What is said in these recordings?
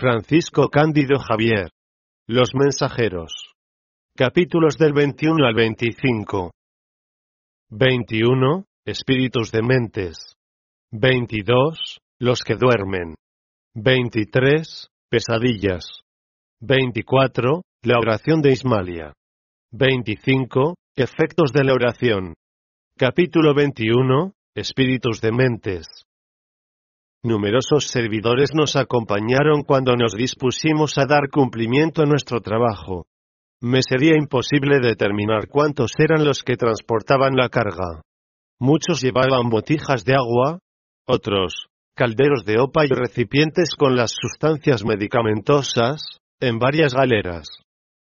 Francisco Cándido Javier. Los mensajeros. Capítulos del 21 al 25. 21. Espíritus dementes. 22. Los que duermen. 23. Pesadillas. 24. La oración de Ismalia. 25. Efectos de la oración. Capítulo 21. Espíritus dementes. Numerosos servidores nos acompañaron cuando nos dispusimos a dar cumplimiento a nuestro trabajo. Me sería imposible determinar cuántos eran los que transportaban la carga. Muchos llevaban botijas de agua, otros, calderos de opa y recipientes con las sustancias medicamentosas, en varias galeras.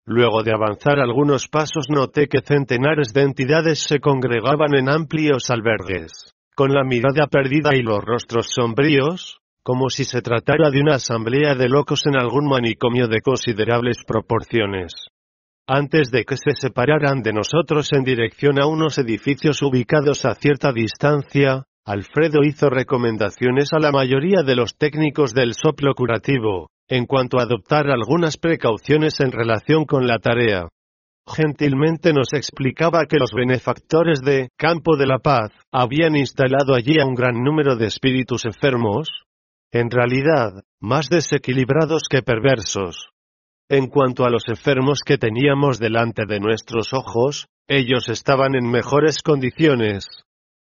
Luego de avanzar algunos pasos noté que centenares de entidades se congregaban en amplios albergues con la mirada perdida y los rostros sombríos, como si se tratara de una asamblea de locos en algún manicomio de considerables proporciones. Antes de que se separaran de nosotros en dirección a unos edificios ubicados a cierta distancia, Alfredo hizo recomendaciones a la mayoría de los técnicos del soplo curativo, en cuanto a adoptar algunas precauciones en relación con la tarea gentilmente nos explicaba que los benefactores de Campo de la Paz habían instalado allí a un gran número de espíritus enfermos, en realidad, más desequilibrados que perversos. En cuanto a los enfermos que teníamos delante de nuestros ojos, ellos estaban en mejores condiciones.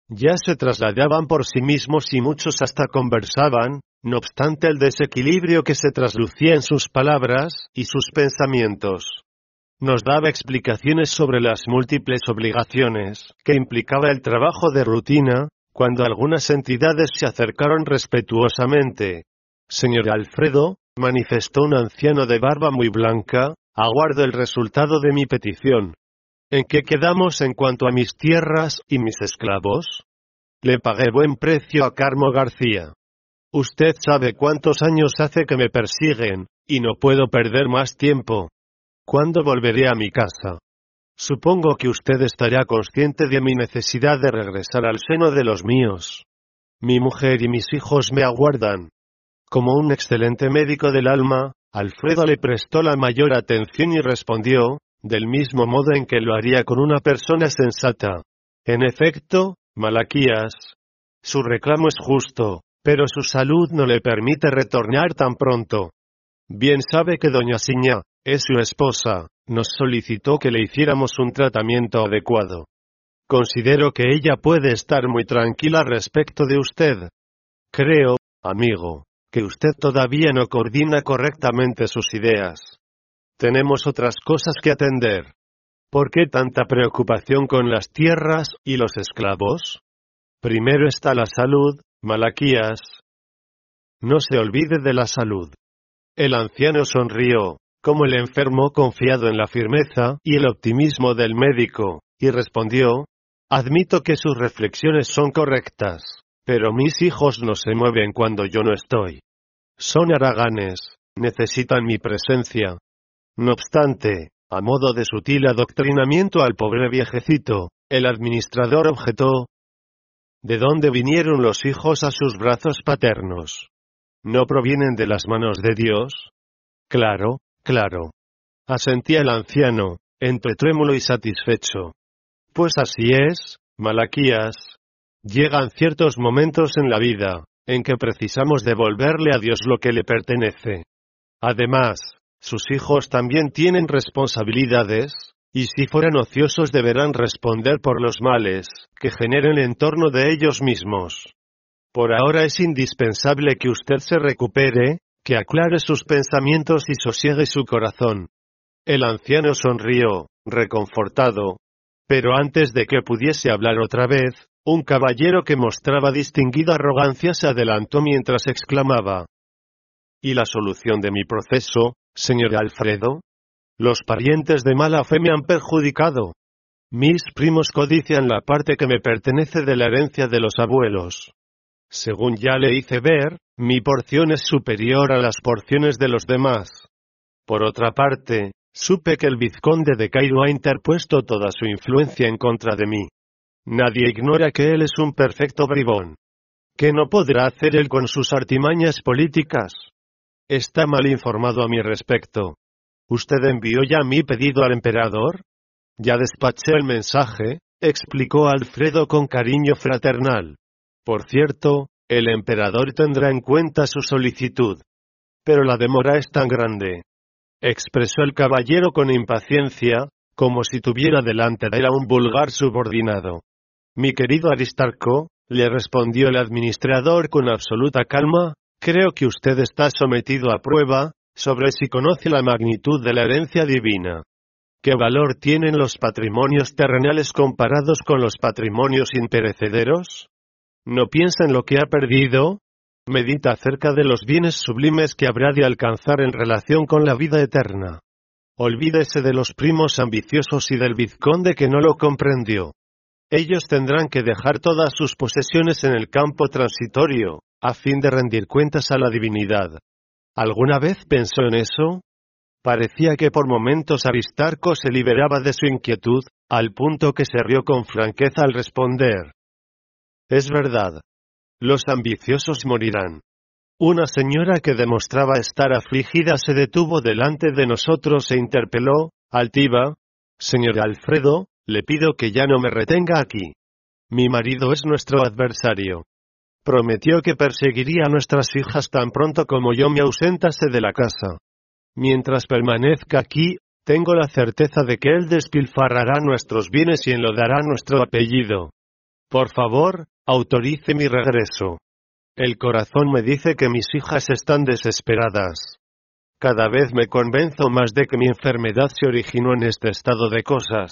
Ya se trasladaban por sí mismos y muchos hasta conversaban, no obstante el desequilibrio que se traslucía en sus palabras y sus pensamientos nos daba explicaciones sobre las múltiples obligaciones que implicaba el trabajo de rutina, cuando algunas entidades se acercaron respetuosamente. Señor Alfredo, manifestó un anciano de barba muy blanca, aguardo el resultado de mi petición. ¿En qué quedamos en cuanto a mis tierras y mis esclavos? Le pagué buen precio a Carmo García. Usted sabe cuántos años hace que me persiguen, y no puedo perder más tiempo. ¿Cuándo volveré a mi casa? Supongo que usted estará consciente de mi necesidad de regresar al seno de los míos. Mi mujer y mis hijos me aguardan. Como un excelente médico del alma, Alfredo le prestó la mayor atención y respondió, del mismo modo en que lo haría con una persona sensata. En efecto, Malaquías. Su reclamo es justo, pero su salud no le permite retornar tan pronto. Bien sabe que doña Siña, es su esposa, nos solicitó que le hiciéramos un tratamiento adecuado. Considero que ella puede estar muy tranquila respecto de usted. Creo, amigo, que usted todavía no coordina correctamente sus ideas. Tenemos otras cosas que atender. ¿Por qué tanta preocupación con las tierras y los esclavos? Primero está la salud, Malaquías. No se olvide de la salud. El anciano sonrió, como el enfermo confiado en la firmeza y el optimismo del médico, y respondió, Admito que sus reflexiones son correctas, pero mis hijos no se mueven cuando yo no estoy. Son haraganes, necesitan mi presencia. No obstante, a modo de sutil adoctrinamiento al pobre viejecito, el administrador objetó, ¿De dónde vinieron los hijos a sus brazos paternos? ¿No provienen de las manos de Dios? Claro, Claro. Asentía el anciano, entre trémulo y satisfecho. Pues así es, Malaquías. Llegan ciertos momentos en la vida, en que precisamos devolverle a Dios lo que le pertenece. Además, sus hijos también tienen responsabilidades, y si fueran ociosos deberán responder por los males que generen en torno de ellos mismos. Por ahora es indispensable que usted se recupere, que aclare sus pensamientos y sosiegue su corazón. El anciano sonrió, reconfortado. Pero antes de que pudiese hablar otra vez, un caballero que mostraba distinguida arrogancia se adelantó mientras exclamaba. ¿Y la solución de mi proceso, señor Alfredo? Los parientes de mala fe me han perjudicado. Mis primos codician la parte que me pertenece de la herencia de los abuelos. Según ya le hice ver, mi porción es superior a las porciones de los demás. Por otra parte, supe que el vizconde de Cairo ha interpuesto toda su influencia en contra de mí. Nadie ignora que él es un perfecto bribón. ¿Qué no podrá hacer él con sus artimañas políticas? Está mal informado a mi respecto. ¿Usted envió ya mi pedido al emperador? Ya despaché el mensaje, explicó Alfredo con cariño fraternal. Por cierto, el emperador tendrá en cuenta su solicitud. Pero la demora es tan grande. Expresó el caballero con impaciencia, como si tuviera delante de él a un vulgar subordinado. Mi querido Aristarco, le respondió el administrador con absoluta calma, creo que usted está sometido a prueba, sobre si conoce la magnitud de la herencia divina. ¿Qué valor tienen los patrimonios terrenales comparados con los patrimonios imperecederos? ¿No piensa en lo que ha perdido? Medita acerca de los bienes sublimes que habrá de alcanzar en relación con la vida eterna. Olvídese de los primos ambiciosos y del vizconde que no lo comprendió. Ellos tendrán que dejar todas sus posesiones en el campo transitorio, a fin de rendir cuentas a la divinidad. ¿Alguna vez pensó en eso? Parecía que por momentos Aristarco se liberaba de su inquietud, al punto que se rió con franqueza al responder. Es verdad. Los ambiciosos morirán. Una señora que demostraba estar afligida se detuvo delante de nosotros e interpeló, altiva, Señor Alfredo, le pido que ya no me retenga aquí. Mi marido es nuestro adversario. Prometió que perseguiría a nuestras hijas tan pronto como yo me ausentase de la casa. Mientras permanezca aquí, tengo la certeza de que él despilfarrará nuestros bienes y enlodará nuestro apellido. Por favor, autorice mi regreso. El corazón me dice que mis hijas están desesperadas. Cada vez me convenzo más de que mi enfermedad se originó en este estado de cosas.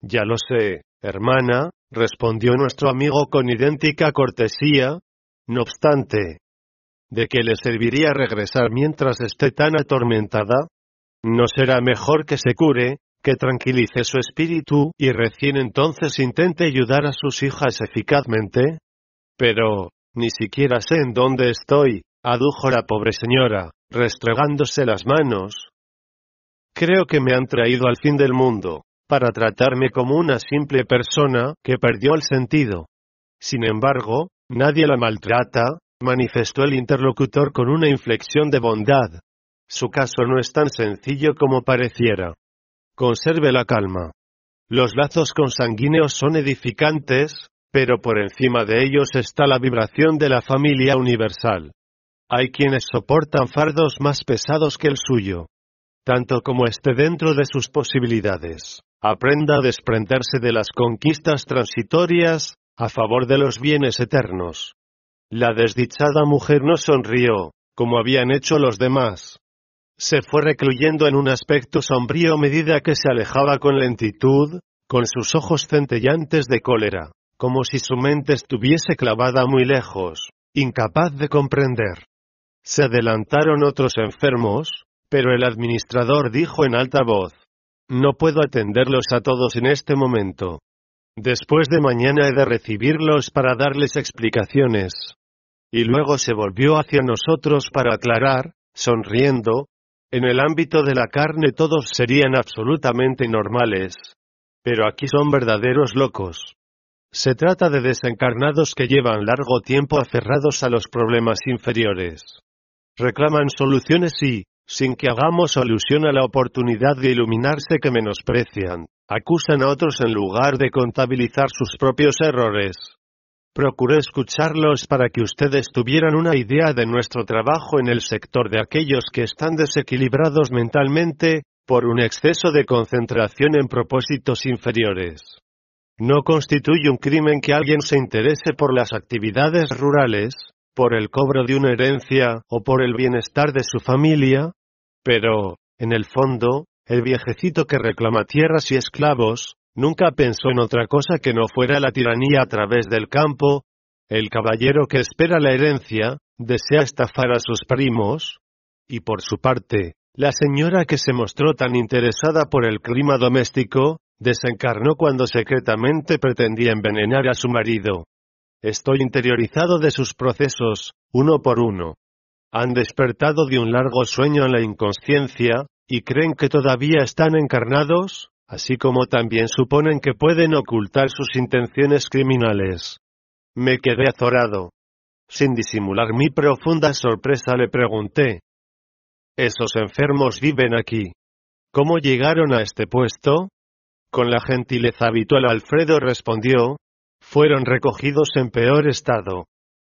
Ya lo sé, hermana, respondió nuestro amigo con idéntica cortesía. No obstante, ¿de qué le serviría regresar mientras esté tan atormentada? ¿No será mejor que se cure, que tranquilice su espíritu y recién entonces intente ayudar a sus hijas eficazmente? Pero, ni siquiera sé en dónde estoy, adujo la pobre señora, restregándose las manos. Creo que me han traído al fin del mundo, para tratarme como una simple persona que perdió el sentido. Sin embargo, nadie la maltrata, manifestó el interlocutor con una inflexión de bondad. Su caso no es tan sencillo como pareciera. Conserve la calma. Los lazos consanguíneos son edificantes, pero por encima de ellos está la vibración de la familia universal. Hay quienes soportan fardos más pesados que el suyo. Tanto como esté dentro de sus posibilidades. Aprenda a desprenderse de las conquistas transitorias, a favor de los bienes eternos. La desdichada mujer no sonrió, como habían hecho los demás. Se fue recluyendo en un aspecto sombrío a medida que se alejaba con lentitud, con sus ojos centellantes de cólera, como si su mente estuviese clavada muy lejos, incapaz de comprender. Se adelantaron otros enfermos, pero el administrador dijo en alta voz, no puedo atenderlos a todos en este momento. Después de mañana he de recibirlos para darles explicaciones. Y luego se volvió hacia nosotros para aclarar, sonriendo, en el ámbito de la carne todos serían absolutamente normales. Pero aquí son verdaderos locos. Se trata de desencarnados que llevan largo tiempo aferrados a los problemas inferiores. Reclaman soluciones y, sin que hagamos alusión a la oportunidad de iluminarse que menosprecian, acusan a otros en lugar de contabilizar sus propios errores. Procuré escucharlos para que ustedes tuvieran una idea de nuestro trabajo en el sector de aquellos que están desequilibrados mentalmente, por un exceso de concentración en propósitos inferiores. No constituye un crimen que alguien se interese por las actividades rurales, por el cobro de una herencia o por el bienestar de su familia, pero, en el fondo, el viejecito que reclama tierras y esclavos, nunca pensó en otra cosa que no fuera la tiranía a través del campo, el caballero que espera la herencia, desea estafar a sus primos, y por su parte, la señora que se mostró tan interesada por el clima doméstico, desencarnó cuando secretamente pretendía envenenar a su marido. Estoy interiorizado de sus procesos, uno por uno. Han despertado de un largo sueño en la inconsciencia, y creen que todavía están encarnados, así como también suponen que pueden ocultar sus intenciones criminales. Me quedé azorado. Sin disimular mi profunda sorpresa le pregunté. ¿Esos enfermos viven aquí? ¿Cómo llegaron a este puesto? Con la gentileza habitual Alfredo respondió, fueron recogidos en peor estado.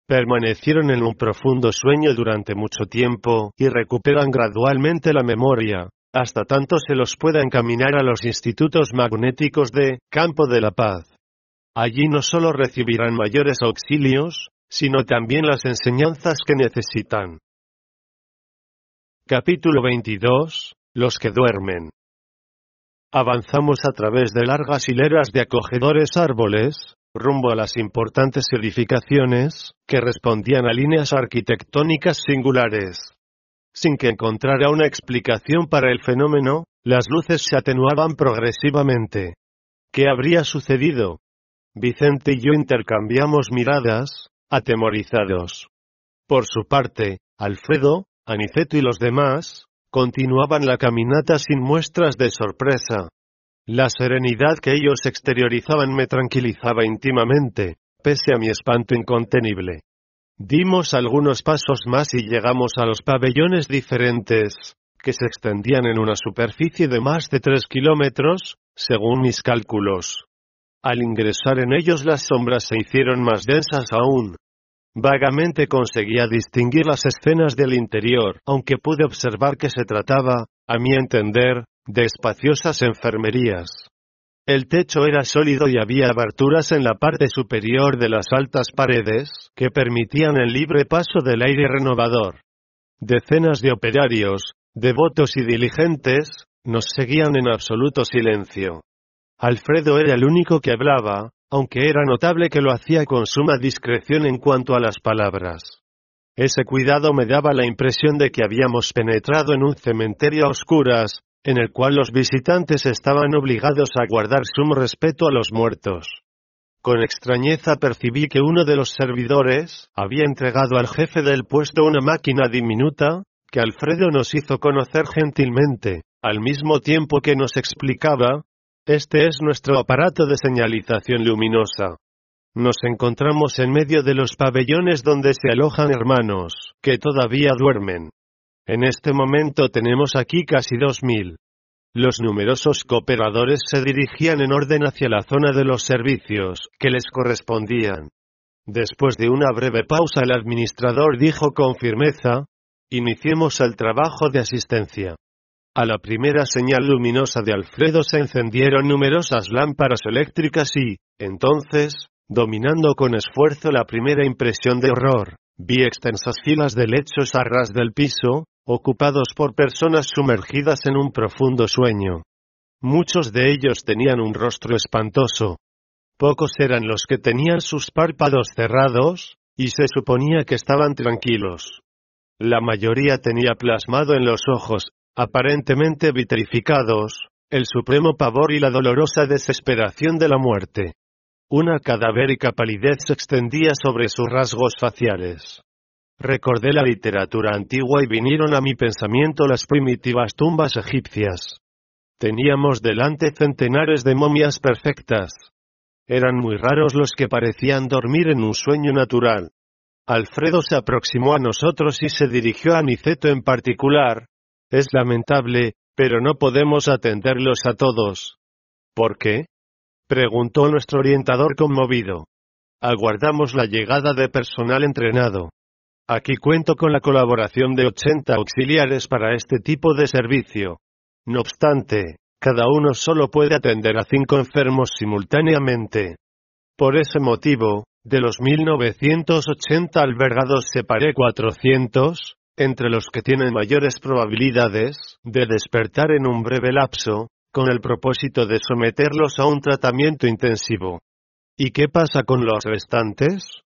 Permanecieron en un profundo sueño durante mucho tiempo y recuperan gradualmente la memoria, hasta tanto se los pueda encaminar a los institutos magnéticos de Campo de la Paz. Allí no solo recibirán mayores auxilios, sino también las enseñanzas que necesitan. Capítulo 22. Los que duermen. Avanzamos a través de largas hileras de acogedores árboles, rumbo a las importantes edificaciones, que respondían a líneas arquitectónicas singulares. Sin que encontrara una explicación para el fenómeno, las luces se atenuaban progresivamente. ¿Qué habría sucedido? Vicente y yo intercambiamos miradas, atemorizados. Por su parte, Alfredo, Aniceto y los demás, continuaban la caminata sin muestras de sorpresa. La serenidad que ellos exteriorizaban me tranquilizaba íntimamente, pese a mi espanto incontenible. Dimos algunos pasos más y llegamos a los pabellones diferentes, que se extendían en una superficie de más de tres kilómetros, según mis cálculos. Al ingresar en ellos las sombras se hicieron más densas aún, Vagamente conseguía distinguir las escenas del interior, aunque pude observar que se trataba, a mi entender, de espaciosas enfermerías. El techo era sólido y había aberturas en la parte superior de las altas paredes, que permitían el libre paso del aire renovador. Decenas de operarios, devotos y diligentes, nos seguían en absoluto silencio. Alfredo era el único que hablaba, aunque era notable que lo hacía con suma discreción en cuanto a las palabras. Ese cuidado me daba la impresión de que habíamos penetrado en un cementerio a oscuras, en el cual los visitantes estaban obligados a guardar sumo respeto a los muertos. Con extrañeza percibí que uno de los servidores había entregado al jefe del puesto una máquina diminuta, que Alfredo nos hizo conocer gentilmente, al mismo tiempo que nos explicaba, este es nuestro aparato de señalización luminosa. Nos encontramos en medio de los pabellones donde se alojan hermanos, que todavía duermen. En este momento tenemos aquí casi dos mil. Los numerosos cooperadores se dirigían en orden hacia la zona de los servicios, que les correspondían. Después de una breve pausa el administrador dijo con firmeza, Iniciemos el trabajo de asistencia. A la primera señal luminosa de Alfredo se encendieron numerosas lámparas eléctricas y, entonces, dominando con esfuerzo la primera impresión de horror, vi extensas filas de lechos a ras del piso, ocupados por personas sumergidas en un profundo sueño. Muchos de ellos tenían un rostro espantoso. Pocos eran los que tenían sus párpados cerrados, y se suponía que estaban tranquilos. La mayoría tenía plasmado en los ojos, aparentemente vitrificados, el supremo pavor y la dolorosa desesperación de la muerte. Una cadavérica palidez se extendía sobre sus rasgos faciales. Recordé la literatura antigua y vinieron a mi pensamiento las primitivas tumbas egipcias. Teníamos delante centenares de momias perfectas. Eran muy raros los que parecían dormir en un sueño natural. Alfredo se aproximó a nosotros y se dirigió a Niceto en particular, es lamentable, pero no podemos atenderlos a todos. ¿Por qué? preguntó nuestro orientador conmovido. Aguardamos la llegada de personal entrenado. Aquí cuento con la colaboración de 80 auxiliares para este tipo de servicio. No obstante, cada uno solo puede atender a cinco enfermos simultáneamente. Por ese motivo, de los 1980 albergados separé 400, entre los que tienen mayores probabilidades de despertar en un breve lapso, con el propósito de someterlos a un tratamiento intensivo. ¿Y qué pasa con los restantes?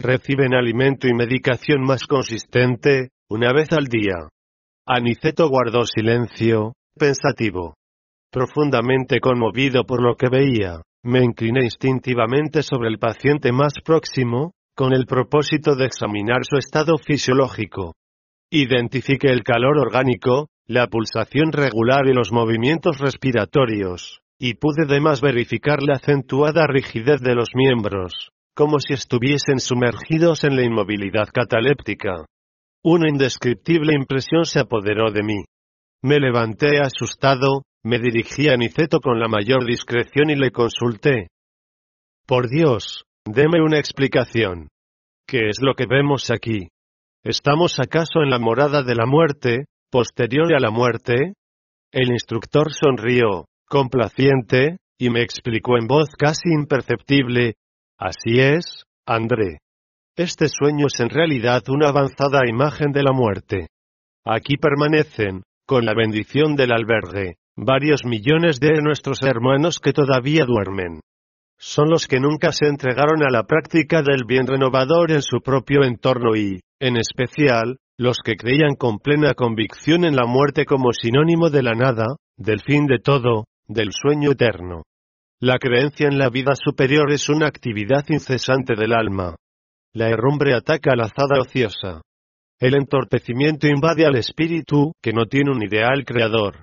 Reciben alimento y medicación más consistente, una vez al día. Aniceto guardó silencio, pensativo. Profundamente conmovido por lo que veía, me incliné instintivamente sobre el paciente más próximo, con el propósito de examinar su estado fisiológico. Identifiqué el calor orgánico, la pulsación regular y los movimientos respiratorios, y pude además verificar la acentuada rigidez de los miembros, como si estuviesen sumergidos en la inmovilidad cataléptica. Una indescriptible impresión se apoderó de mí. Me levanté asustado, me dirigí a Niceto con la mayor discreción y le consulté. Por Dios, deme una explicación. ¿Qué es lo que vemos aquí? ¿Estamos acaso en la morada de la muerte, posterior a la muerte? El instructor sonrió, complaciente, y me explicó en voz casi imperceptible. Así es, André. Este sueño es en realidad una avanzada imagen de la muerte. Aquí permanecen, con la bendición del albergue, varios millones de nuestros hermanos que todavía duermen. Son los que nunca se entregaron a la práctica del bien renovador en su propio entorno y, en especial, los que creían con plena convicción en la muerte como sinónimo de la nada, del fin de todo, del sueño eterno. La creencia en la vida superior es una actividad incesante del alma. La herrumbre ataca la azada ociosa. El entorpecimiento invade al espíritu, que no tiene un ideal creador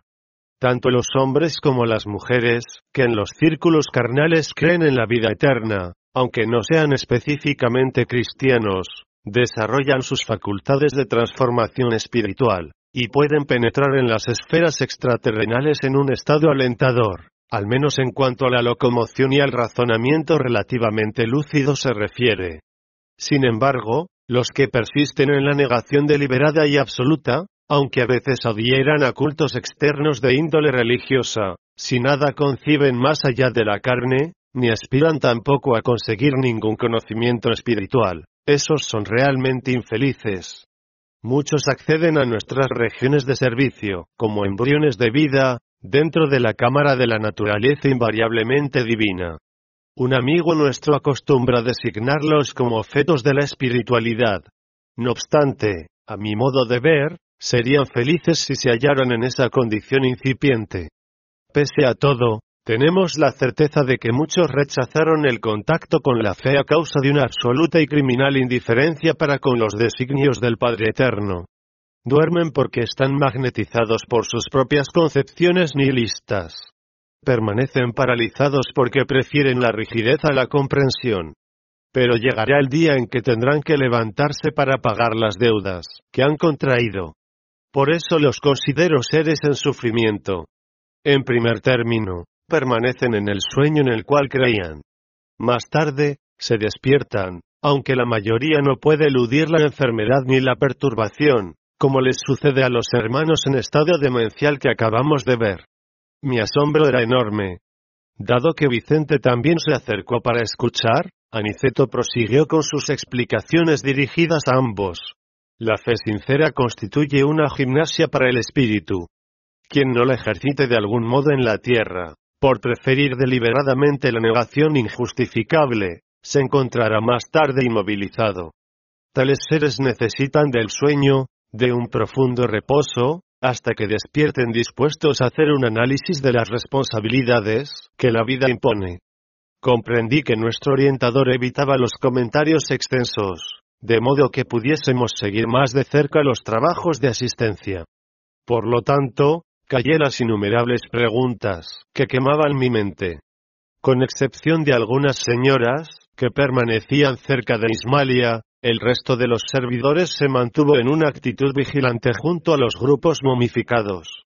tanto los hombres como las mujeres, que en los círculos carnales creen en la vida eterna, aunque no sean específicamente cristianos, desarrollan sus facultades de transformación espiritual, y pueden penetrar en las esferas extraterrenales en un estado alentador, al menos en cuanto a la locomoción y al razonamiento relativamente lúcido se refiere. Sin embargo, los que persisten en la negación deliberada y absoluta, aunque a veces adhieran a cultos externos de índole religiosa, si nada conciben más allá de la carne, ni aspiran tampoco a conseguir ningún conocimiento espiritual, esos son realmente infelices. Muchos acceden a nuestras regiones de servicio, como embriones de vida, dentro de la cámara de la naturaleza invariablemente divina. Un amigo nuestro acostumbra designarlos como fetos de la espiritualidad. No obstante, a mi modo de ver, serían felices si se hallaran en esa condición incipiente. Pese a todo, tenemos la certeza de que muchos rechazaron el contacto con la fe a causa de una absoluta y criminal indiferencia para con los designios del Padre Eterno. Duermen porque están magnetizados por sus propias concepciones nihilistas. Permanecen paralizados porque prefieren la rigidez a la comprensión. Pero llegará el día en que tendrán que levantarse para pagar las deudas que han contraído. Por eso los considero seres en sufrimiento. En primer término, permanecen en el sueño en el cual creían. Más tarde, se despiertan, aunque la mayoría no puede eludir la enfermedad ni la perturbación, como les sucede a los hermanos en estado demencial que acabamos de ver. Mi asombro era enorme. Dado que Vicente también se acercó para escuchar, Aniceto prosiguió con sus explicaciones dirigidas a ambos. La fe sincera constituye una gimnasia para el espíritu. Quien no la ejercite de algún modo en la tierra, por preferir deliberadamente la negación injustificable, se encontrará más tarde inmovilizado. Tales seres necesitan del sueño, de un profundo reposo, hasta que despierten dispuestos a hacer un análisis de las responsabilidades que la vida impone. Comprendí que nuestro orientador evitaba los comentarios extensos, de modo que pudiésemos seguir más de cerca los trabajos de asistencia. Por lo tanto, callé las innumerables preguntas que quemaban mi mente. Con excepción de algunas señoras, que permanecían cerca de Ismalia, el resto de los servidores se mantuvo en una actitud vigilante junto a los grupos momificados.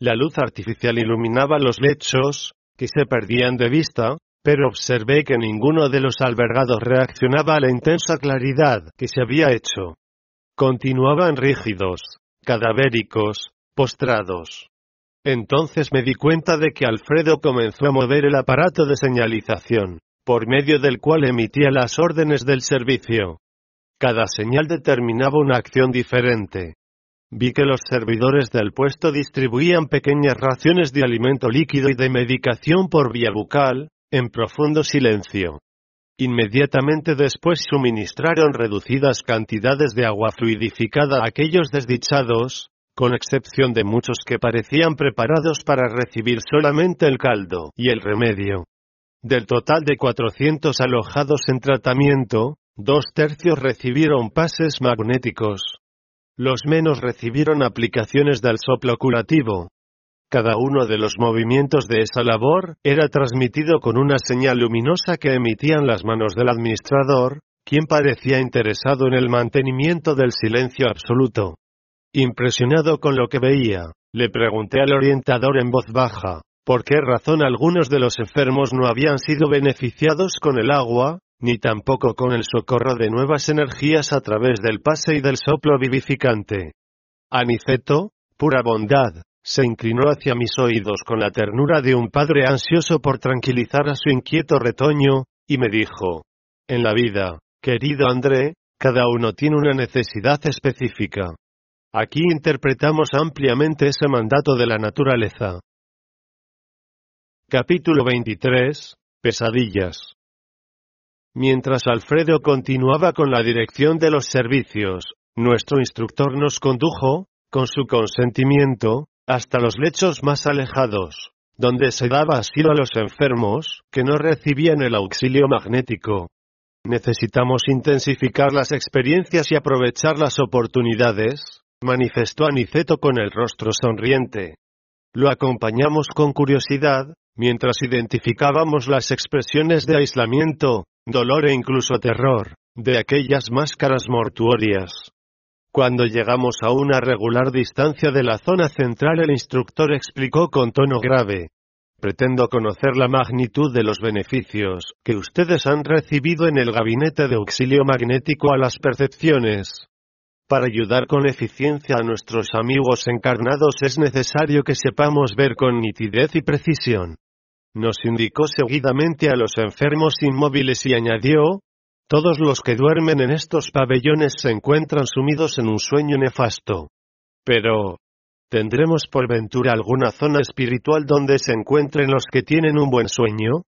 La luz artificial iluminaba los lechos, que se perdían de vista, pero observé que ninguno de los albergados reaccionaba a la intensa claridad que se había hecho. Continuaban rígidos, cadavéricos, postrados. Entonces me di cuenta de que Alfredo comenzó a mover el aparato de señalización, por medio del cual emitía las órdenes del servicio. Cada señal determinaba una acción diferente. Vi que los servidores del puesto distribuían pequeñas raciones de alimento líquido y de medicación por vía bucal, en profundo silencio. Inmediatamente después suministraron reducidas cantidades de agua fluidificada a aquellos desdichados, con excepción de muchos que parecían preparados para recibir solamente el caldo y el remedio. Del total de 400 alojados en tratamiento, dos tercios recibieron pases magnéticos. Los menos recibieron aplicaciones del soplo curativo. Cada uno de los movimientos de esa labor era transmitido con una señal luminosa que emitían las manos del administrador, quien parecía interesado en el mantenimiento del silencio absoluto. Impresionado con lo que veía, le pregunté al orientador en voz baja, por qué razón algunos de los enfermos no habían sido beneficiados con el agua, ni tampoco con el socorro de nuevas energías a través del pase y del soplo vivificante. Aniceto, pura bondad, se inclinó hacia mis oídos con la ternura de un padre ansioso por tranquilizar a su inquieto retoño, y me dijo, En la vida, querido André, cada uno tiene una necesidad específica. Aquí interpretamos ampliamente ese mandato de la naturaleza. Capítulo 23. Pesadillas. Mientras Alfredo continuaba con la dirección de los servicios, nuestro instructor nos condujo, con su consentimiento, hasta los lechos más alejados, donde se daba asilo a los enfermos, que no recibían el auxilio magnético. Necesitamos intensificar las experiencias y aprovechar las oportunidades, manifestó Aniceto con el rostro sonriente. Lo acompañamos con curiosidad, mientras identificábamos las expresiones de aislamiento, dolor e incluso terror, de aquellas máscaras mortuorias. Cuando llegamos a una regular distancia de la zona central el instructor explicó con tono grave. Pretendo conocer la magnitud de los beneficios que ustedes han recibido en el gabinete de auxilio magnético a las percepciones. Para ayudar con eficiencia a nuestros amigos encarnados es necesario que sepamos ver con nitidez y precisión. Nos indicó seguidamente a los enfermos inmóviles y añadió, todos los que duermen en estos pabellones se encuentran sumidos en un sueño nefasto. Pero, ¿tendremos por ventura alguna zona espiritual donde se encuentren los que tienen un buen sueño?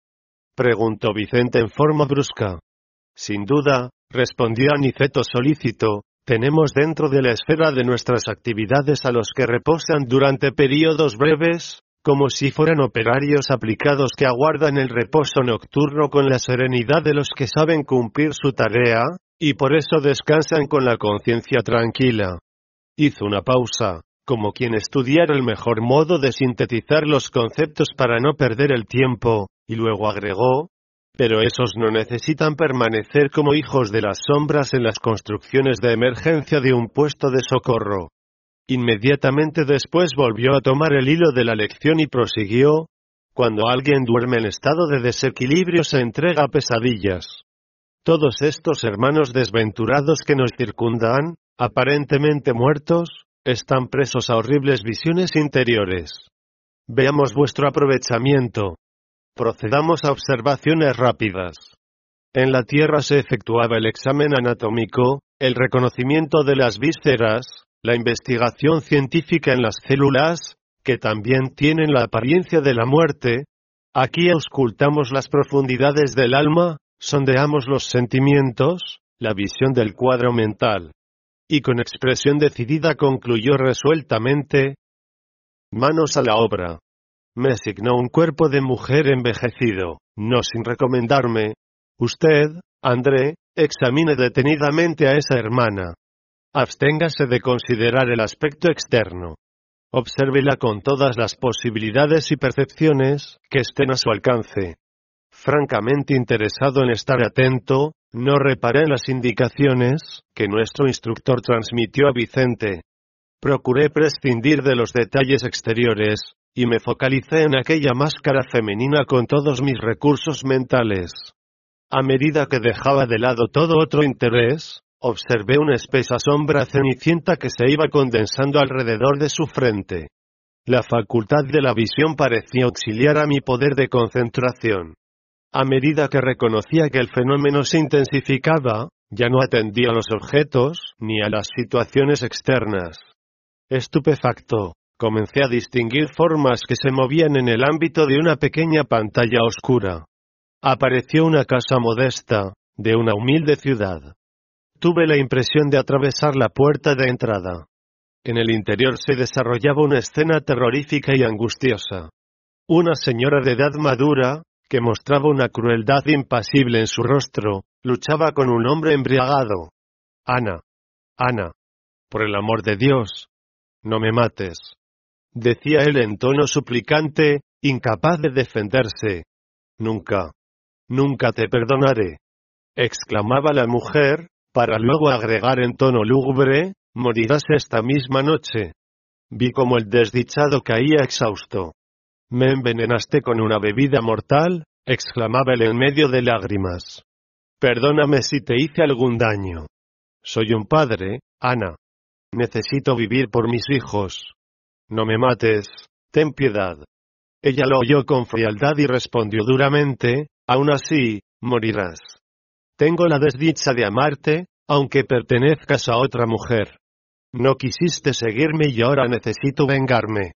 preguntó Vicente en forma brusca. Sin duda, respondió Aniceto solícito, tenemos dentro de la esfera de nuestras actividades a los que reposan durante periodos breves, como si fueran operarios aplicados que aguardan el reposo nocturno con la serenidad de los que saben cumplir su tarea, y por eso descansan con la conciencia tranquila. Hizo una pausa, como quien estudiara el mejor modo de sintetizar los conceptos para no perder el tiempo, y luego agregó, pero esos no necesitan permanecer como hijos de las sombras en las construcciones de emergencia de un puesto de socorro. Inmediatamente después volvió a tomar el hilo de la lección y prosiguió, cuando alguien duerme en estado de desequilibrio se entrega a pesadillas. Todos estos hermanos desventurados que nos circundan, aparentemente muertos, están presos a horribles visiones interiores. Veamos vuestro aprovechamiento, Procedamos a observaciones rápidas. En la Tierra se efectuaba el examen anatómico, el reconocimiento de las vísceras, la investigación científica en las células, que también tienen la apariencia de la muerte. Aquí auscultamos las profundidades del alma, sondeamos los sentimientos, la visión del cuadro mental. Y con expresión decidida concluyó resueltamente, manos a la obra me asignó un cuerpo de mujer envejecido, no sin recomendarme. Usted, André, examine detenidamente a esa hermana. Absténgase de considerar el aspecto externo. Obsérvela con todas las posibilidades y percepciones que estén a su alcance. Francamente interesado en estar atento, no reparé en las indicaciones que nuestro instructor transmitió a Vicente. Procuré prescindir de los detalles exteriores, y me focalicé en aquella máscara femenina con todos mis recursos mentales. A medida que dejaba de lado todo otro interés, observé una espesa sombra cenicienta que se iba condensando alrededor de su frente. La facultad de la visión parecía auxiliar a mi poder de concentración. A medida que reconocía que el fenómeno se intensificaba, ya no atendía a los objetos, ni a las situaciones externas. Estupefacto, comencé a distinguir formas que se movían en el ámbito de una pequeña pantalla oscura. Apareció una casa modesta, de una humilde ciudad. Tuve la impresión de atravesar la puerta de entrada. En el interior se desarrollaba una escena terrorífica y angustiosa. Una señora de edad madura, que mostraba una crueldad impasible en su rostro, luchaba con un hombre embriagado. Ana. Ana. Por el amor de Dios. No me mates. Decía él en tono suplicante, incapaz de defenderse. Nunca. Nunca te perdonaré. exclamaba la mujer, para luego agregar en tono lúgubre, morirás esta misma noche. Vi como el desdichado caía exhausto. Me envenenaste con una bebida mortal, exclamaba él en medio de lágrimas. Perdóname si te hice algún daño. Soy un padre, Ana. Necesito vivir por mis hijos. No me mates, ten piedad. Ella lo oyó con frialdad y respondió duramente, aún así, morirás. Tengo la desdicha de amarte, aunque pertenezcas a otra mujer. No quisiste seguirme y ahora necesito vengarme.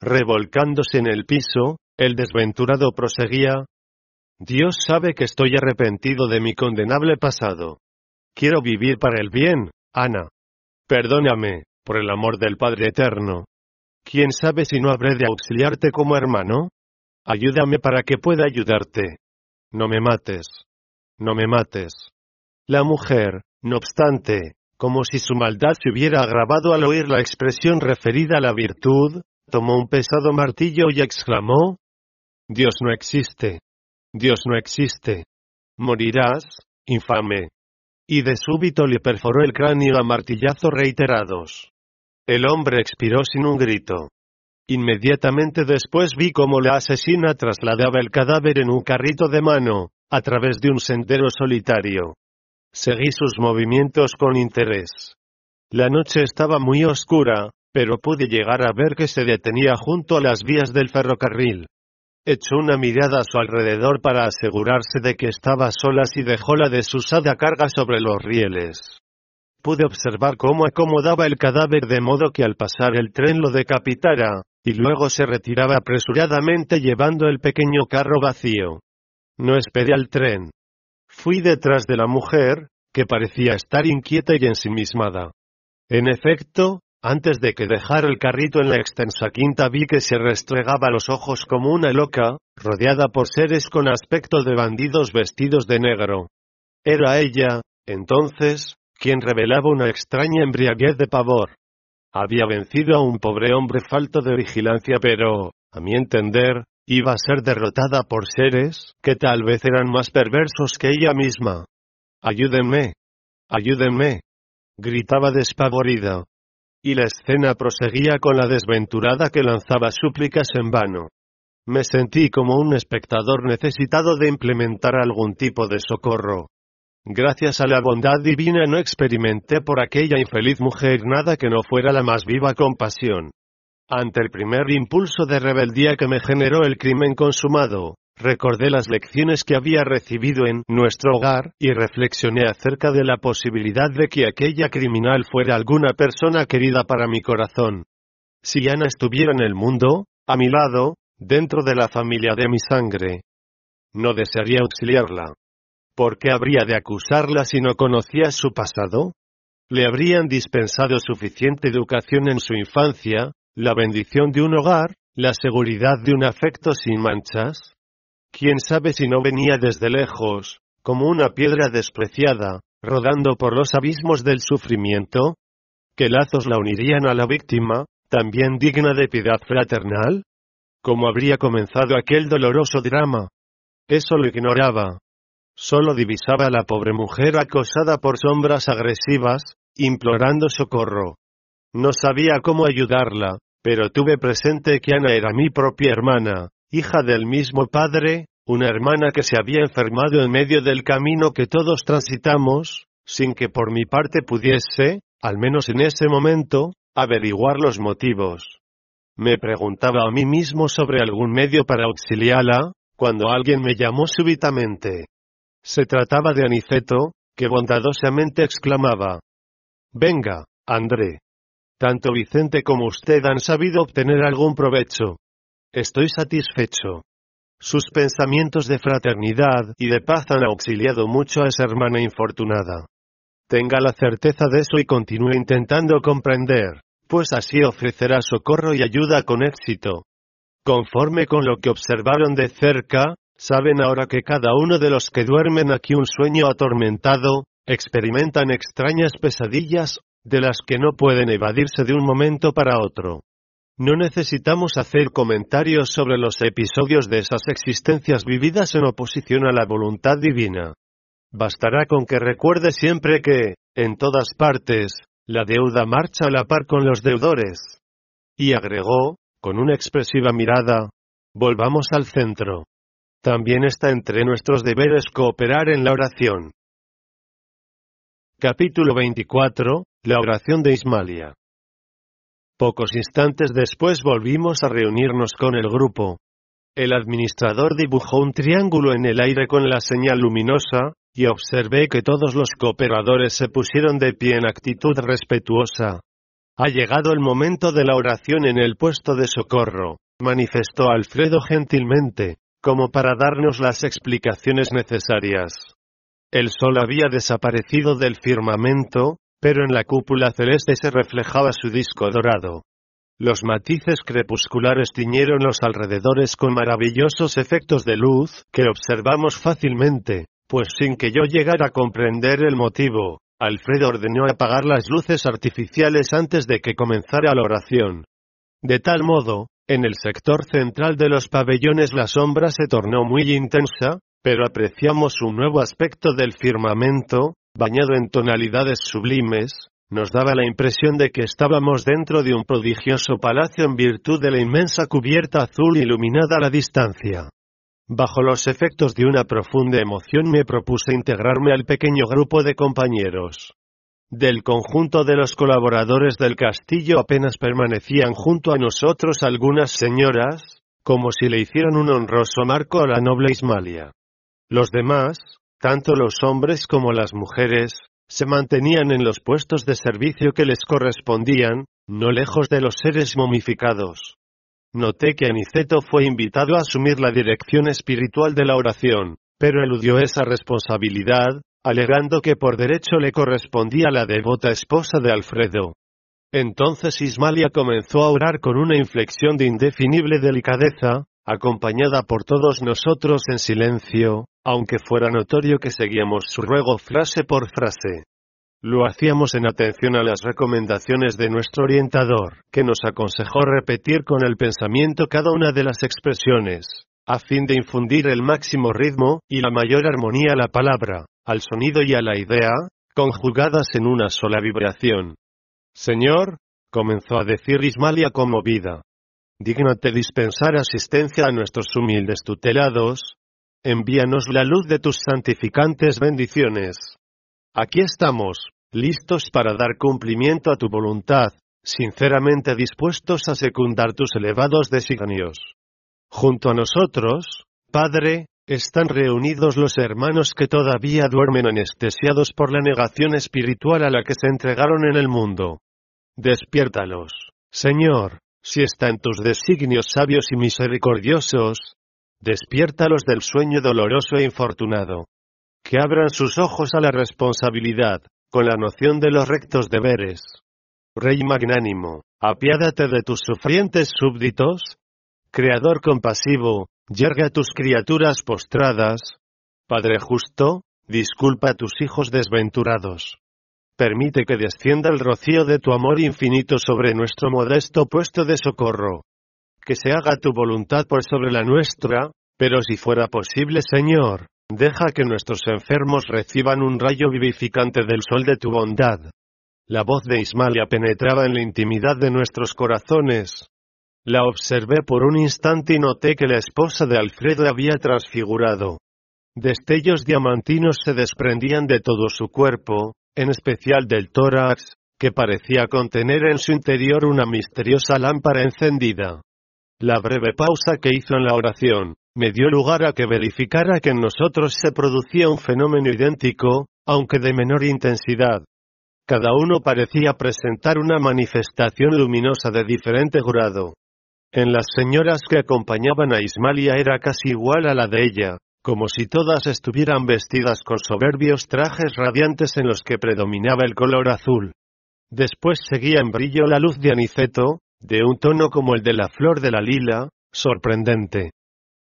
Revolcándose en el piso, el desventurado proseguía. Dios sabe que estoy arrepentido de mi condenable pasado. Quiero vivir para el bien, Ana. Perdóname, por el amor del Padre Eterno. ¿Quién sabe si no habré de auxiliarte como hermano? Ayúdame para que pueda ayudarte. No me mates. No me mates. La mujer, no obstante, como si su maldad se hubiera agravado al oír la expresión referida a la virtud, tomó un pesado martillo y exclamó, Dios no existe. Dios no existe. Morirás, infame. Y de súbito le perforó el cráneo a martillazos reiterados. El hombre expiró sin un grito. Inmediatamente después vi cómo la asesina trasladaba el cadáver en un carrito de mano, a través de un sendero solitario. Seguí sus movimientos con interés. La noche estaba muy oscura, pero pude llegar a ver que se detenía junto a las vías del ferrocarril. Echó una mirada a su alrededor para asegurarse de que estaba sola y dejó la desusada carga sobre los rieles. Pude observar cómo acomodaba el cadáver de modo que al pasar el tren lo decapitara, y luego se retiraba apresuradamente llevando el pequeño carro vacío. No esperé al tren. Fui detrás de la mujer, que parecía estar inquieta y ensimismada. En efecto, antes de que dejara el carrito en la extensa quinta vi que se restregaba los ojos como una loca, rodeada por seres con aspecto de bandidos vestidos de negro. Era ella, entonces, quien revelaba una extraña embriaguez de pavor. Había vencido a un pobre hombre falto de vigilancia pero, a mi entender, iba a ser derrotada por seres que tal vez eran más perversos que ella misma. Ayúdenme. Ayúdenme. Gritaba despavorida y la escena proseguía con la desventurada que lanzaba súplicas en vano. Me sentí como un espectador necesitado de implementar algún tipo de socorro. Gracias a la bondad divina no experimenté por aquella infeliz mujer nada que no fuera la más viva compasión. Ante el primer impulso de rebeldía que me generó el crimen consumado, Recordé las lecciones que había recibido en nuestro hogar y reflexioné acerca de la posibilidad de que aquella criminal fuera alguna persona querida para mi corazón. Si Ana estuviera en el mundo, a mi lado, dentro de la familia de mi sangre, no desearía auxiliarla. ¿Por qué habría de acusarla si no conocía su pasado? ¿Le habrían dispensado suficiente educación en su infancia, la bendición de un hogar, la seguridad de un afecto sin manchas? quién sabe si no venía desde lejos, como una piedra despreciada, rodando por los abismos del sufrimiento? ¿Qué lazos la unirían a la víctima, también digna de piedad fraternal? ¿Cómo habría comenzado aquel doloroso drama? Eso lo ignoraba. Solo divisaba a la pobre mujer acosada por sombras agresivas, implorando socorro. No sabía cómo ayudarla, pero tuve presente que Ana era mi propia hermana, hija del mismo padre, una hermana que se había enfermado en medio del camino que todos transitamos, sin que por mi parte pudiese, al menos en ese momento, averiguar los motivos. Me preguntaba a mí mismo sobre algún medio para auxiliarla, cuando alguien me llamó súbitamente. Se trataba de Aniceto, que bondadosamente exclamaba. Venga, André. Tanto Vicente como usted han sabido obtener algún provecho. Estoy satisfecho. Sus pensamientos de fraternidad y de paz han auxiliado mucho a esa hermana infortunada. Tenga la certeza de eso y continúe intentando comprender, pues así ofrecerá socorro y ayuda con éxito. Conforme con lo que observaron de cerca, saben ahora que cada uno de los que duermen aquí un sueño atormentado, experimentan extrañas pesadillas, de las que no pueden evadirse de un momento para otro. No necesitamos hacer comentarios sobre los episodios de esas existencias vividas en oposición a la voluntad divina. Bastará con que recuerde siempre que, en todas partes, la deuda marcha a la par con los deudores. Y agregó, con una expresiva mirada, volvamos al centro. También está entre nuestros deberes cooperar en la oración. Capítulo 24. La oración de Ismalia. Pocos instantes después volvimos a reunirnos con el grupo. El administrador dibujó un triángulo en el aire con la señal luminosa, y observé que todos los cooperadores se pusieron de pie en actitud respetuosa. Ha llegado el momento de la oración en el puesto de socorro, manifestó Alfredo gentilmente, como para darnos las explicaciones necesarias. El sol había desaparecido del firmamento, pero en la cúpula celeste se reflejaba su disco dorado. Los matices crepusculares tiñeron los alrededores con maravillosos efectos de luz que observamos fácilmente, pues sin que yo llegara a comprender el motivo, Alfredo ordenó apagar las luces artificiales antes de que comenzara la oración. De tal modo, en el sector central de los pabellones la sombra se tornó muy intensa, pero apreciamos un nuevo aspecto del firmamento, bañado en tonalidades sublimes, nos daba la impresión de que estábamos dentro de un prodigioso palacio en virtud de la inmensa cubierta azul iluminada a la distancia. Bajo los efectos de una profunda emoción me propuse integrarme al pequeño grupo de compañeros. Del conjunto de los colaboradores del castillo apenas permanecían junto a nosotros algunas señoras, como si le hicieran un honroso marco a la noble Ismalia. Los demás, tanto los hombres como las mujeres, se mantenían en los puestos de servicio que les correspondían, no lejos de los seres momificados. Noté que Aniceto fue invitado a asumir la dirección espiritual de la oración, pero eludió esa responsabilidad, alegando que por derecho le correspondía la devota esposa de Alfredo. Entonces Ismalia comenzó a orar con una inflexión de indefinible delicadeza, acompañada por todos nosotros en silencio, aunque fuera notorio que seguíamos su ruego frase por frase. Lo hacíamos en atención a las recomendaciones de nuestro orientador, que nos aconsejó repetir con el pensamiento cada una de las expresiones, a fin de infundir el máximo ritmo y la mayor armonía a la palabra, al sonido y a la idea, conjugadas en una sola vibración. Señor, comenzó a decir Ismalia conmovida, dígnate dispensar asistencia a nuestros humildes tutelados, envíanos la luz de tus santificantes bendiciones. Aquí estamos, listos para dar cumplimiento a tu voluntad, sinceramente dispuestos a secundar tus elevados designios. Junto a nosotros, Padre, están reunidos los hermanos que todavía duermen anestesiados por la negación espiritual a la que se entregaron en el mundo. Despiértalos, Señor, si está en tus designios sabios y misericordiosos, Despiértalos del sueño doloroso e infortunado. Que abran sus ojos a la responsabilidad, con la noción de los rectos deberes. Rey magnánimo, apiádate de tus sufrientes súbditos. Creador compasivo, yerga a tus criaturas postradas. Padre justo, disculpa a tus hijos desventurados. Permite que descienda el rocío de tu amor infinito sobre nuestro modesto puesto de socorro que se haga tu voluntad por sobre la nuestra, pero si fuera posible, Señor, deja que nuestros enfermos reciban un rayo vivificante del sol de tu bondad. La voz de Ismalia penetraba en la intimidad de nuestros corazones. La observé por un instante y noté que la esposa de Alfredo había transfigurado. Destellos diamantinos se desprendían de todo su cuerpo, en especial del tórax, que parecía contener en su interior una misteriosa lámpara encendida. La breve pausa que hizo en la oración, me dio lugar a que verificara que en nosotros se producía un fenómeno idéntico, aunque de menor intensidad. Cada uno parecía presentar una manifestación luminosa de diferente grado. En las señoras que acompañaban a Ismalia era casi igual a la de ella, como si todas estuvieran vestidas con soberbios trajes radiantes en los que predominaba el color azul. Después seguía en brillo la luz de aniceto, de un tono como el de la flor de la lila, sorprendente.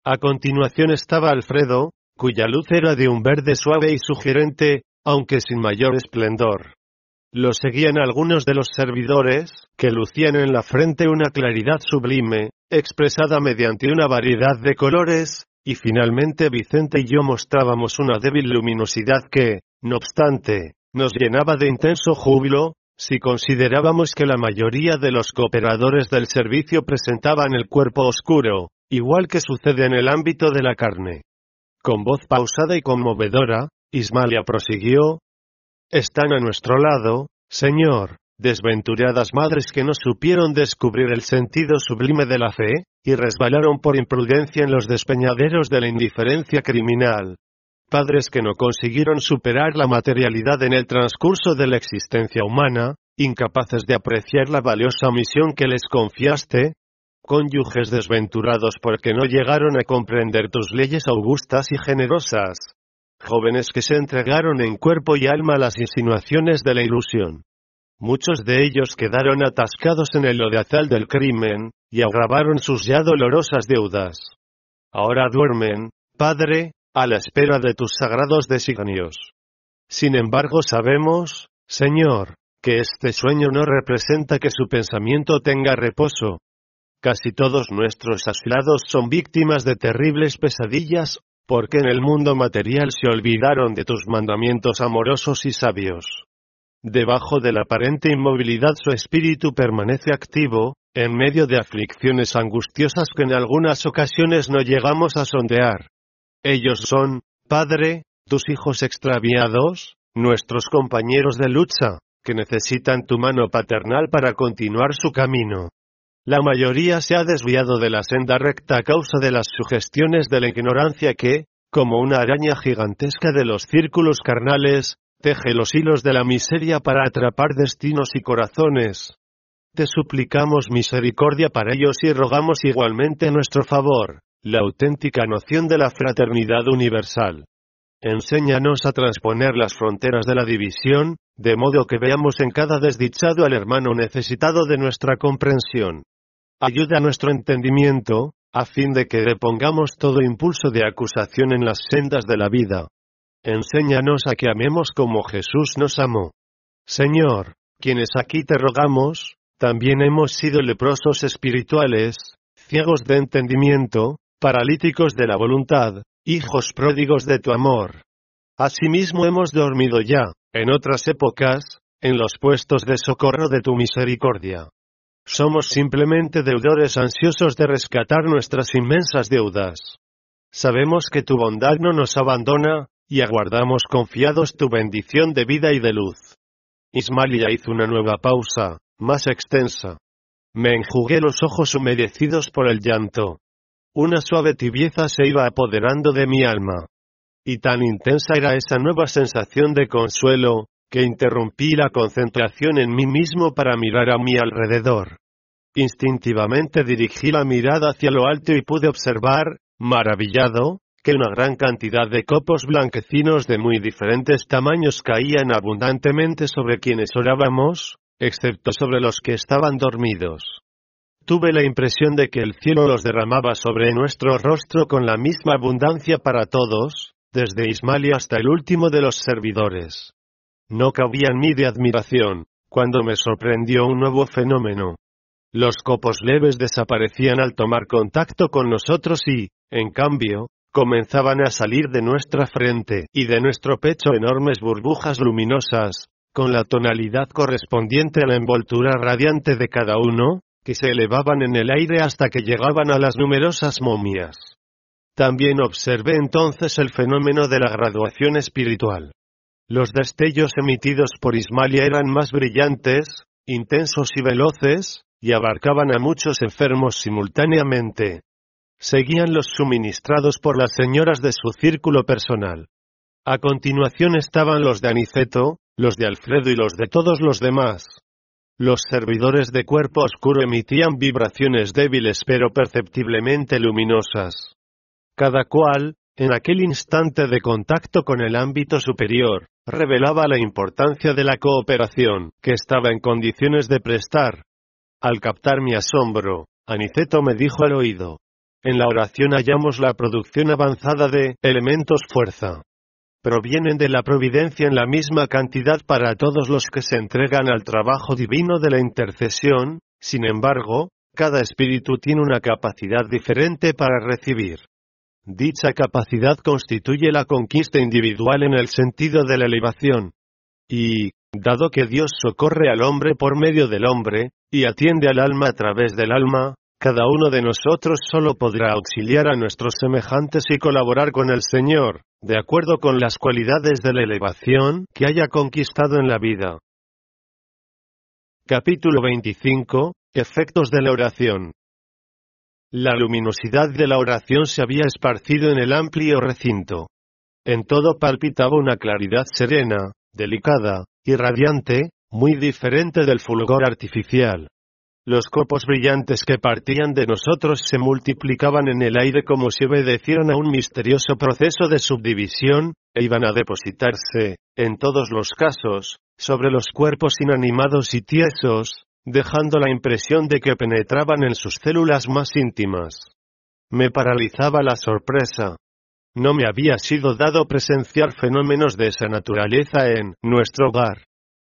A continuación estaba Alfredo, cuya luz era de un verde suave y sugerente, aunque sin mayor esplendor. Lo seguían algunos de los servidores, que lucían en la frente una claridad sublime, expresada mediante una variedad de colores, y finalmente Vicente y yo mostrábamos una débil luminosidad que, no obstante, nos llenaba de intenso júbilo, si considerábamos que la mayoría de los cooperadores del servicio presentaban el cuerpo oscuro, igual que sucede en el ámbito de la carne. Con voz pausada y conmovedora, Ismalia prosiguió, Están a nuestro lado, Señor, desventuradas madres que no supieron descubrir el sentido sublime de la fe, y resbalaron por imprudencia en los despeñaderos de la indiferencia criminal. Padres que no consiguieron superar la materialidad en el transcurso de la existencia humana, incapaces de apreciar la valiosa misión que les confiaste, cónyuges desventurados porque no llegaron a comprender tus leyes augustas y generosas, jóvenes que se entregaron en cuerpo y alma a las insinuaciones de la ilusión. Muchos de ellos quedaron atascados en el lodazal del crimen, y agravaron sus ya dolorosas deudas. Ahora duermen, Padre, a la espera de tus sagrados designios. Sin embargo sabemos, Señor, que este sueño no representa que su pensamiento tenga reposo. Casi todos nuestros asilados son víctimas de terribles pesadillas, porque en el mundo material se olvidaron de tus mandamientos amorosos y sabios. Debajo de la aparente inmovilidad su espíritu permanece activo, en medio de aflicciones angustiosas que en algunas ocasiones no llegamos a sondear. Ellos son, Padre, tus hijos extraviados, nuestros compañeros de lucha, que necesitan tu mano paternal para continuar su camino. La mayoría se ha desviado de la senda recta a causa de las sugestiones de la ignorancia que, como una araña gigantesca de los círculos carnales, teje los hilos de la miseria para atrapar destinos y corazones. Te suplicamos misericordia para ellos y rogamos igualmente nuestro favor, la auténtica noción de la fraternidad universal. Enséñanos a transponer las fronteras de la división, de modo que veamos en cada desdichado al hermano necesitado de nuestra comprensión. Ayuda a nuestro entendimiento, a fin de que depongamos todo impulso de acusación en las sendas de la vida. Enséñanos a que amemos como Jesús nos amó. Señor, quienes aquí te rogamos, también hemos sido leprosos espirituales, ciegos de entendimiento, paralíticos de la voluntad, hijos pródigos de tu amor. Asimismo hemos dormido ya, en otras épocas, en los puestos de socorro de tu misericordia. Somos simplemente deudores ansiosos de rescatar nuestras inmensas deudas. Sabemos que tu bondad no nos abandona, y aguardamos confiados tu bendición de vida y de luz. Ismalia hizo una nueva pausa, más extensa. Me enjugué los ojos humedecidos por el llanto. Una suave tibieza se iba apoderando de mi alma. Y tan intensa era esa nueva sensación de consuelo, que interrumpí la concentración en mí mismo para mirar a mi alrededor. Instintivamente dirigí la mirada hacia lo alto y pude observar, maravillado, que una gran cantidad de copos blanquecinos de muy diferentes tamaños caían abundantemente sobre quienes orábamos, excepto sobre los que estaban dormidos. Tuve la impresión de que el cielo los derramaba sobre nuestro rostro con la misma abundancia para todos, desde Ismalia hasta el último de los servidores. No cabía en mí de admiración, cuando me sorprendió un nuevo fenómeno. Los copos leves desaparecían al tomar contacto con nosotros y, en cambio, comenzaban a salir de nuestra frente y de nuestro pecho enormes burbujas luminosas, con la tonalidad correspondiente a la envoltura radiante de cada uno, que se elevaban en el aire hasta que llegaban a las numerosas momias. También observé entonces el fenómeno de la graduación espiritual. Los destellos emitidos por Ismalia eran más brillantes, intensos y veloces, y abarcaban a muchos enfermos simultáneamente. Seguían los suministrados por las señoras de su círculo personal. A continuación estaban los de Aniceto, los de Alfredo y los de todos los demás. Los servidores de cuerpo oscuro emitían vibraciones débiles pero perceptiblemente luminosas. Cada cual, en aquel instante de contacto con el ámbito superior, revelaba la importancia de la cooperación que estaba en condiciones de prestar. Al captar mi asombro, Aniceto me dijo al oído. En la oración hallamos la producción avanzada de elementos fuerza. Provienen de la providencia en la misma cantidad para todos los que se entregan al trabajo divino de la intercesión, sin embargo, cada espíritu tiene una capacidad diferente para recibir. Dicha capacidad constituye la conquista individual en el sentido de la elevación. Y, dado que Dios socorre al hombre por medio del hombre, y atiende al alma a través del alma, cada uno de nosotros solo podrá auxiliar a nuestros semejantes y colaborar con el Señor, de acuerdo con las cualidades de la elevación que haya conquistado en la vida. Capítulo 25. Efectos de la oración. La luminosidad de la oración se había esparcido en el amplio recinto. En todo palpitaba una claridad serena, delicada, y radiante, muy diferente del fulgor artificial. Los copos brillantes que partían de nosotros se multiplicaban en el aire como si obedecieran a un misterioso proceso de subdivisión, e iban a depositarse, en todos los casos, sobre los cuerpos inanimados y tiesos, dejando la impresión de que penetraban en sus células más íntimas. Me paralizaba la sorpresa. No me había sido dado presenciar fenómenos de esa naturaleza en nuestro hogar.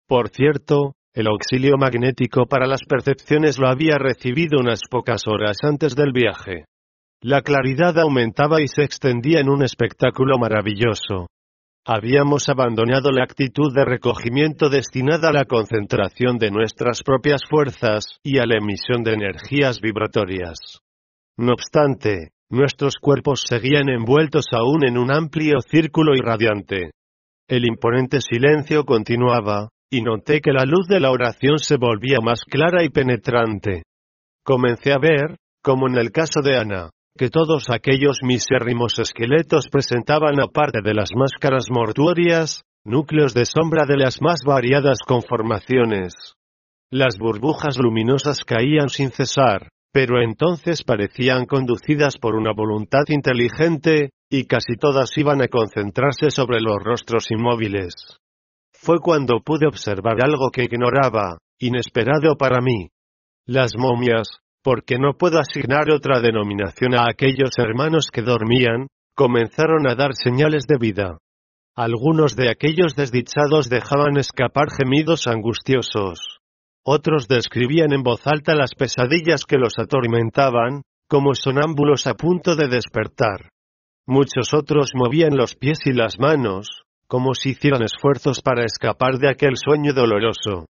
Por cierto, el auxilio magnético para las percepciones lo había recibido unas pocas horas antes del viaje. La claridad aumentaba y se extendía en un espectáculo maravilloso. Habíamos abandonado la actitud de recogimiento destinada a la concentración de nuestras propias fuerzas y a la emisión de energías vibratorias. No obstante, nuestros cuerpos seguían envueltos aún en un amplio círculo irradiante. El imponente silencio continuaba, y noté que la luz de la oración se volvía más clara y penetrante. Comencé a ver, como en el caso de Ana, que todos aquellos misérrimos esqueletos presentaban aparte de las máscaras mortuorias, núcleos de sombra de las más variadas conformaciones. Las burbujas luminosas caían sin cesar, pero entonces parecían conducidas por una voluntad inteligente, y casi todas iban a concentrarse sobre los rostros inmóviles. Fue cuando pude observar algo que ignoraba, inesperado para mí. Las momias, porque no puedo asignar otra denominación a aquellos hermanos que dormían, comenzaron a dar señales de vida. Algunos de aquellos desdichados dejaban escapar gemidos angustiosos. Otros describían en voz alta las pesadillas que los atormentaban, como sonámbulos a punto de despertar. Muchos otros movían los pies y las manos, como si hicieran esfuerzos para escapar de aquel sueño doloroso.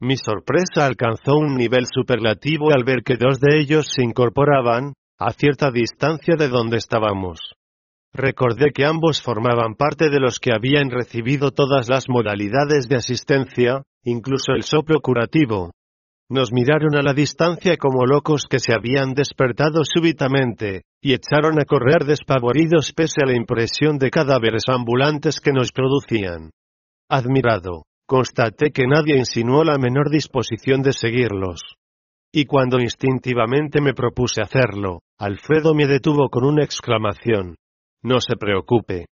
Mi sorpresa alcanzó un nivel superlativo al ver que dos de ellos se incorporaban, a cierta distancia de donde estábamos. Recordé que ambos formaban parte de los que habían recibido todas las modalidades de asistencia, incluso el soplo curativo. Nos miraron a la distancia como locos que se habían despertado súbitamente, y echaron a correr despavoridos pese a la impresión de cadáveres ambulantes que nos producían. Admirado, Constaté que nadie insinuó la menor disposición de seguirlos. Y cuando instintivamente me propuse hacerlo, Alfredo me detuvo con una exclamación. No se preocupe.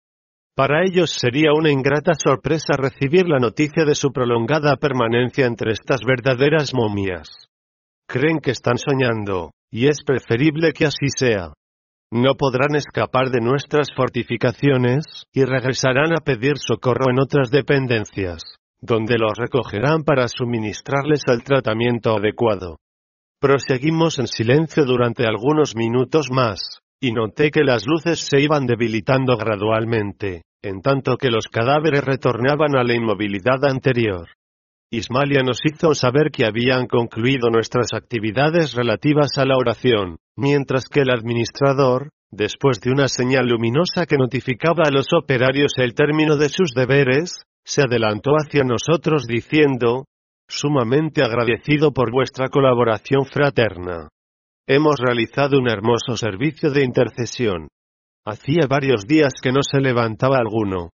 Para ellos sería una ingrata sorpresa recibir la noticia de su prolongada permanencia entre estas verdaderas momias. Creen que están soñando, y es preferible que así sea. No podrán escapar de nuestras fortificaciones, y regresarán a pedir socorro en otras dependencias donde los recogerán para suministrarles el tratamiento adecuado. Proseguimos en silencio durante algunos minutos más, y noté que las luces se iban debilitando gradualmente, en tanto que los cadáveres retornaban a la inmovilidad anterior. Ismalia nos hizo saber que habían concluido nuestras actividades relativas a la oración, mientras que el administrador, después de una señal luminosa que notificaba a los operarios el término de sus deberes, se adelantó hacia nosotros diciendo, sumamente agradecido por vuestra colaboración fraterna. Hemos realizado un hermoso servicio de intercesión. Hacía varios días que no se levantaba alguno.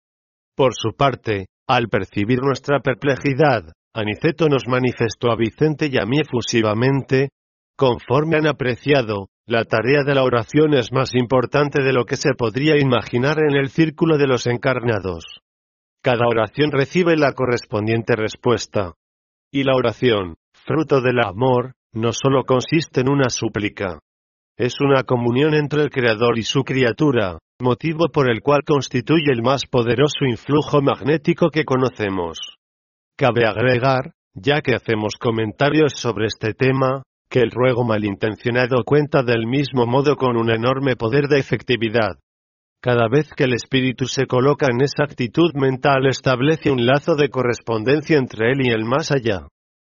Por su parte, al percibir nuestra perplejidad, Aniceto nos manifestó a Vicente y a mí efusivamente, conforme han apreciado, La tarea de la oración es más importante de lo que se podría imaginar en el círculo de los encarnados. Cada oración recibe la correspondiente respuesta. Y la oración, fruto del amor, no solo consiste en una súplica. Es una comunión entre el Creador y su criatura, motivo por el cual constituye el más poderoso influjo magnético que conocemos. Cabe agregar, ya que hacemos comentarios sobre este tema, que el ruego malintencionado cuenta del mismo modo con un enorme poder de efectividad. Cada vez que el espíritu se coloca en esa actitud mental establece un lazo de correspondencia entre él y el más allá.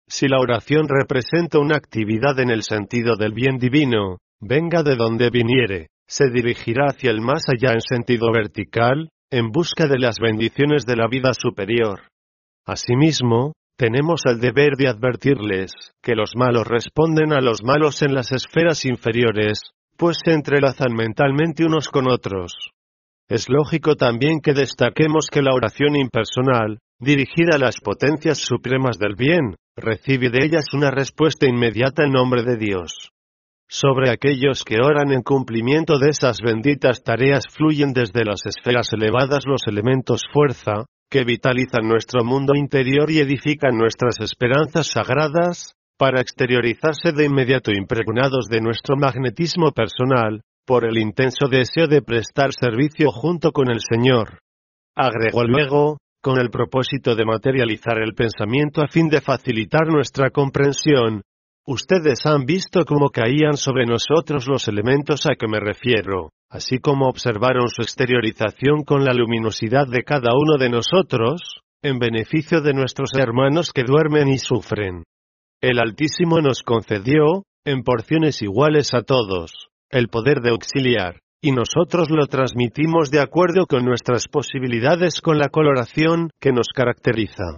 Si la oración representa una actividad en el sentido del bien divino, venga de donde viniere, se dirigirá hacia el más allá en sentido vertical, en busca de las bendiciones de la vida superior. Asimismo, tenemos el deber de advertirles que los malos responden a los malos en las esferas inferiores, pues se entrelazan mentalmente unos con otros. Es lógico también que destaquemos que la oración impersonal, dirigida a las potencias supremas del bien, recibe de ellas una respuesta inmediata en nombre de Dios. Sobre aquellos que oran en cumplimiento de esas benditas tareas fluyen desde las esferas elevadas los elementos fuerza, que vitalizan nuestro mundo interior y edifican nuestras esperanzas sagradas, para exteriorizarse de inmediato impregnados de nuestro magnetismo personal, por el intenso deseo de prestar servicio junto con el Señor. Agregó luego, con el propósito de materializar el pensamiento a fin de facilitar nuestra comprensión, ustedes han visto cómo caían sobre nosotros los elementos a que me refiero así como observaron su exteriorización con la luminosidad de cada uno de nosotros, en beneficio de nuestros hermanos que duermen y sufren. El Altísimo nos concedió, en porciones iguales a todos, el poder de auxiliar, y nosotros lo transmitimos de acuerdo con nuestras posibilidades con la coloración que nos caracteriza.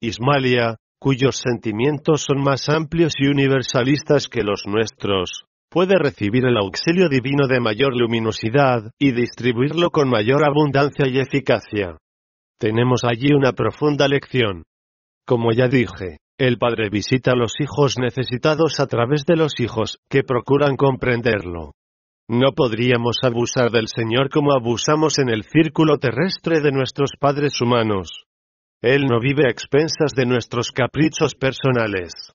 Ismalia, cuyos sentimientos son más amplios y universalistas que los nuestros, puede recibir el auxilio divino de mayor luminosidad, y distribuirlo con mayor abundancia y eficacia. Tenemos allí una profunda lección. Como ya dije, el Padre visita a los hijos necesitados a través de los hijos, que procuran comprenderlo. No podríamos abusar del Señor como abusamos en el círculo terrestre de nuestros padres humanos. Él no vive a expensas de nuestros caprichos personales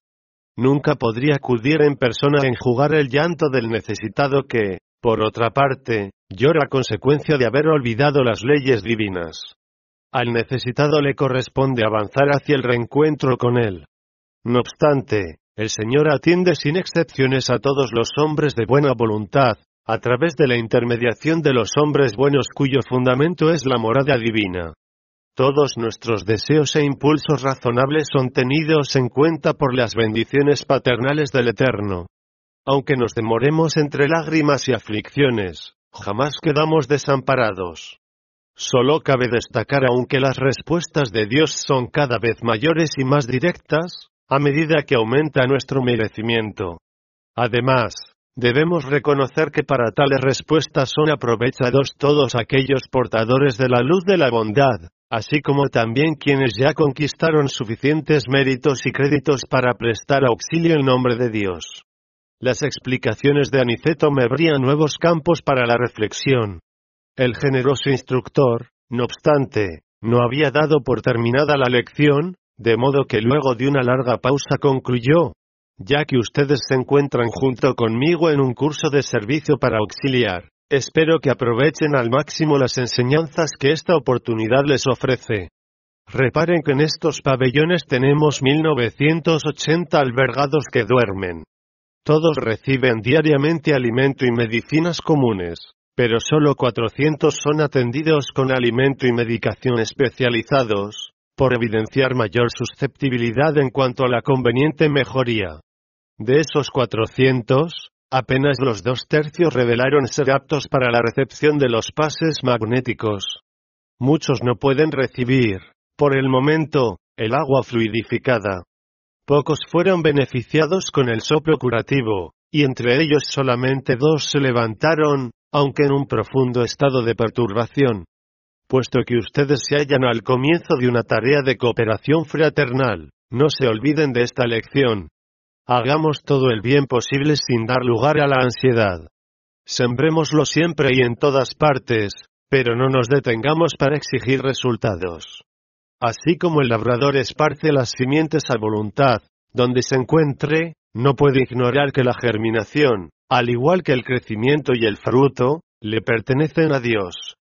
nunca podría acudir en persona a enjugar el llanto del necesitado que, por otra parte, llora a consecuencia de haber olvidado las leyes divinas. Al necesitado le corresponde avanzar hacia el reencuentro con él. No obstante, el Señor atiende sin excepciones a todos los hombres de buena voluntad, a través de la intermediación de los hombres buenos cuyo fundamento es la morada divina. Todos nuestros deseos e impulsos razonables son tenidos en cuenta por las bendiciones paternales del Eterno. Aunque nos demoremos entre lágrimas y aflicciones, jamás quedamos desamparados. Solo cabe destacar aunque las respuestas de Dios son cada vez mayores y más directas, a medida que aumenta nuestro merecimiento. Además, debemos reconocer que para tales respuestas son aprovechados todos aquellos portadores de la luz de la bondad, así como también quienes ya conquistaron suficientes méritos y créditos para prestar auxilio en nombre de Dios. Las explicaciones de Aniceto me abrían nuevos campos para la reflexión. El generoso instructor, no obstante, no había dado por terminada la lección, de modo que luego de una larga pausa concluyó, ya que ustedes se encuentran junto conmigo en un curso de servicio para auxiliar, Espero que aprovechen al máximo las enseñanzas que esta oportunidad les ofrece. Reparen que en estos pabellones tenemos 1980 albergados que duermen. Todos reciben diariamente alimento y medicinas comunes, pero solo 400 son atendidos con alimento y medicación especializados, por evidenciar mayor susceptibilidad en cuanto a la conveniente mejoría. De esos 400, Apenas los dos tercios revelaron ser aptos para la recepción de los pases magnéticos. Muchos no pueden recibir, por el momento, el agua fluidificada. Pocos fueron beneficiados con el soplo curativo, y entre ellos solamente dos se levantaron, aunque en un profundo estado de perturbación. Puesto que ustedes se hallan al comienzo de una tarea de cooperación fraternal, no se olviden de esta lección, Hagamos todo el bien posible sin dar lugar a la ansiedad. Sembrémoslo siempre y en todas partes, pero no nos detengamos para exigir resultados. Así como el labrador esparce las simientes a voluntad, donde se encuentre, no puede ignorar que la germinación, al igual que el crecimiento y el fruto, le pertenecen a Dios.